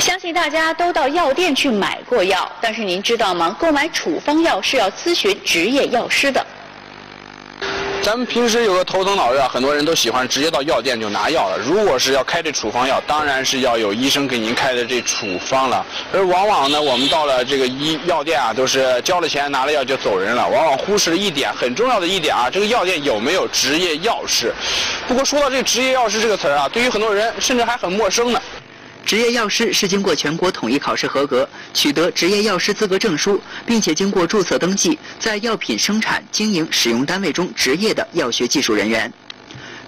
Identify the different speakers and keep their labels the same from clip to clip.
Speaker 1: 相信大家都到药店去买过药，但是您知道吗？购买处方药是要咨询执业药师的。
Speaker 2: 咱们平时有个头疼脑热，很多人都喜欢直接到药店就拿药了。如果是要开这处方药，当然是要有医生给您开的这处方了。而往往呢，我们到了这个医药店啊，都是交了钱拿了药就走人了，往往忽视了一点很重要的一点啊，这个药店有没有执业药师？不过说到这个执业药师这个词儿啊，对于很多人甚至还很陌生呢。
Speaker 3: 执业药师是经过全国统一考试合格，取得执业药师资格证书，并且经过注册登记，在药品生产、经营、使用单位中执业的药学技术人员。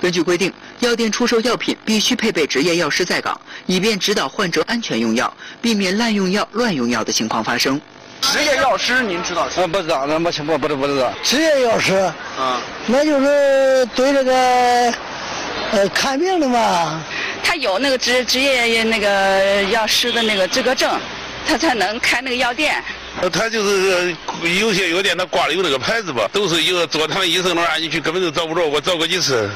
Speaker 3: 根据规定，药店出售药品必须配备执业药师在岗，以便指导患者安全用药，避免滥用药、乱用药的情况发生。
Speaker 2: 执业药师您知道是？
Speaker 4: 嗯，不知道，那没听过，不知不知道。职业药师，
Speaker 2: 啊，
Speaker 4: 那就是对这个呃看病的嘛。
Speaker 5: 他有那个职职业那个药师的那个资格证，他才能开那个药店。
Speaker 6: 他就是有些药店他挂的有那个牌子吧，都是有坐堂医生那儿，你去根本就找不着。我找过几次，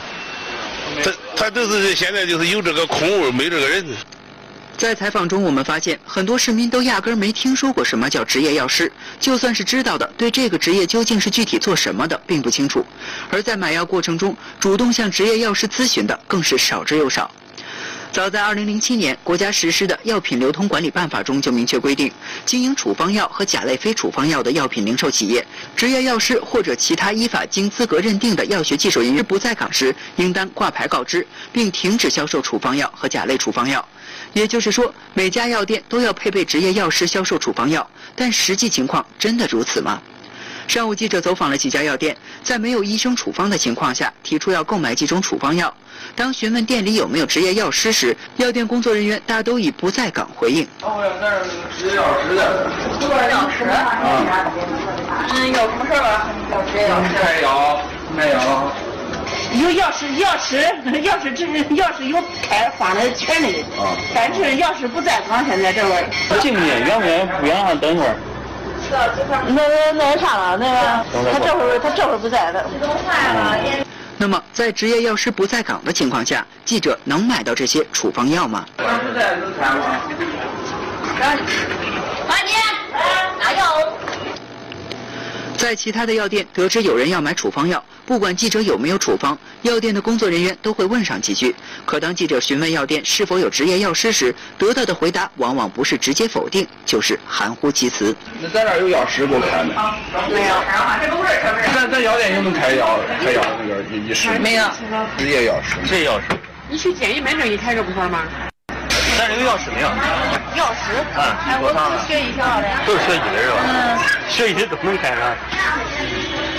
Speaker 6: 他他都是现在就是有这个空位，没这个人。
Speaker 3: 在采访中，我们发现很多市民都压根儿没听说过什么叫职业药师，就算是知道的，对这个职业究竟是具体做什么的并不清楚。而在买药过程中，主动向职业药师咨询的更是少之又少。早在2007年，国家实施的《药品流通管理办法》中就明确规定，经营处方药和甲类非处方药的药品零售企业，执业药师或者其他依法经资格认定的药学技术人员不在岗时，应当挂牌告知，并停止销售处方药和甲类处方药。也就是说，每家药店都要配备执业药师销售处方药，但实际情况真的如此吗？上午，记者走访了几家药店，在没有医生处方的情况下，提出要购买几种处方药。当询问店里有没有执业药师时，药店工作人员大都以不在岗回应。
Speaker 2: 哦，我要那儿执业药师的。
Speaker 5: 执业药师？啊。嗯，有什么事吧？要执业药师。
Speaker 2: 没有没有？
Speaker 5: 有药师，药师，药师执药师有开发的权利。啊。但是药师不在岗，现在这会儿。
Speaker 7: 进去，远不远？不远的话，等会儿。
Speaker 5: 那那那啥了？那个他这会儿他这会儿不在了。
Speaker 3: 那么，在执业药师不在岗的情况下，记者能买到这些处方药吗？
Speaker 2: 在
Speaker 3: 其他的药店得知有人要买处方药，不管记者有没有处方，药店的工作人员都会问上几句。可当记者询问药店是否有执业药师时，得到的回答往往不是直接否定，就是含糊其辞。
Speaker 2: 那咱这儿有药师给我开没？
Speaker 5: 没有。
Speaker 2: 咱咱药店有能开药开药那个医师
Speaker 5: 没有。
Speaker 2: 执业药师。
Speaker 7: 执业药师。
Speaker 8: 你去简易门诊一开这不算吗？
Speaker 7: 咱这有药师没有？
Speaker 5: 药师？哎，我是学医校的。
Speaker 7: 都是学医的是吧？嗯。学医的都能开上。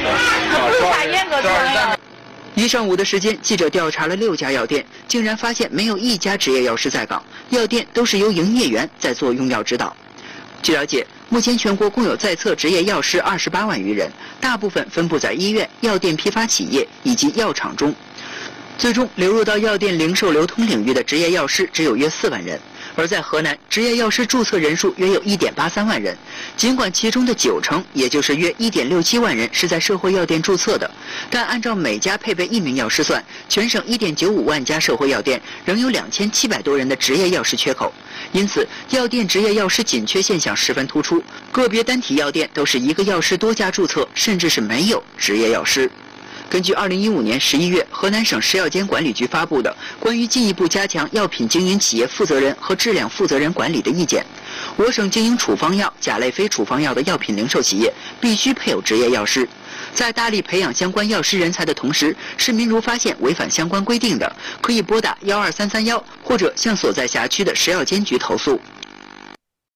Speaker 5: 不是啥严格的。
Speaker 3: 一上午的时间，记者调查了六家药店，竟然发现没有一家执业药师在岗，药店都是由营业员在做用药指导。据了解，目前全国共有在册执业药师二十八万余人，大部分分布在医院、药店批发企业以及药厂中。最终流入到药店零售流通领域的执业药师只有约四万人，而在河南，执业药师注册人数约有一点八三万人。尽管其中的九成，也就是约一点六七万人是在社会药店注册的，但按照每家配备一名药师算，全省一点九五万家社会药店仍有两千七百多人的执业药师缺口。因此，药店执业药师紧缺现象十分突出，个别单体药店都是一个药师多家注册，甚至是没有执业药师。根据2015年11月河南省食药监管理局发布的《关于进一步加强药品经营企业负责人和质量负责人管理的意见》，我省经营处方药、甲类非处方药的药品零售企业必须配有执业药师。在大力培养相关药师人才的同时，市民如发现违反相关规定的，可以拨打幺二三三幺或者向所在辖区的食药监局投诉。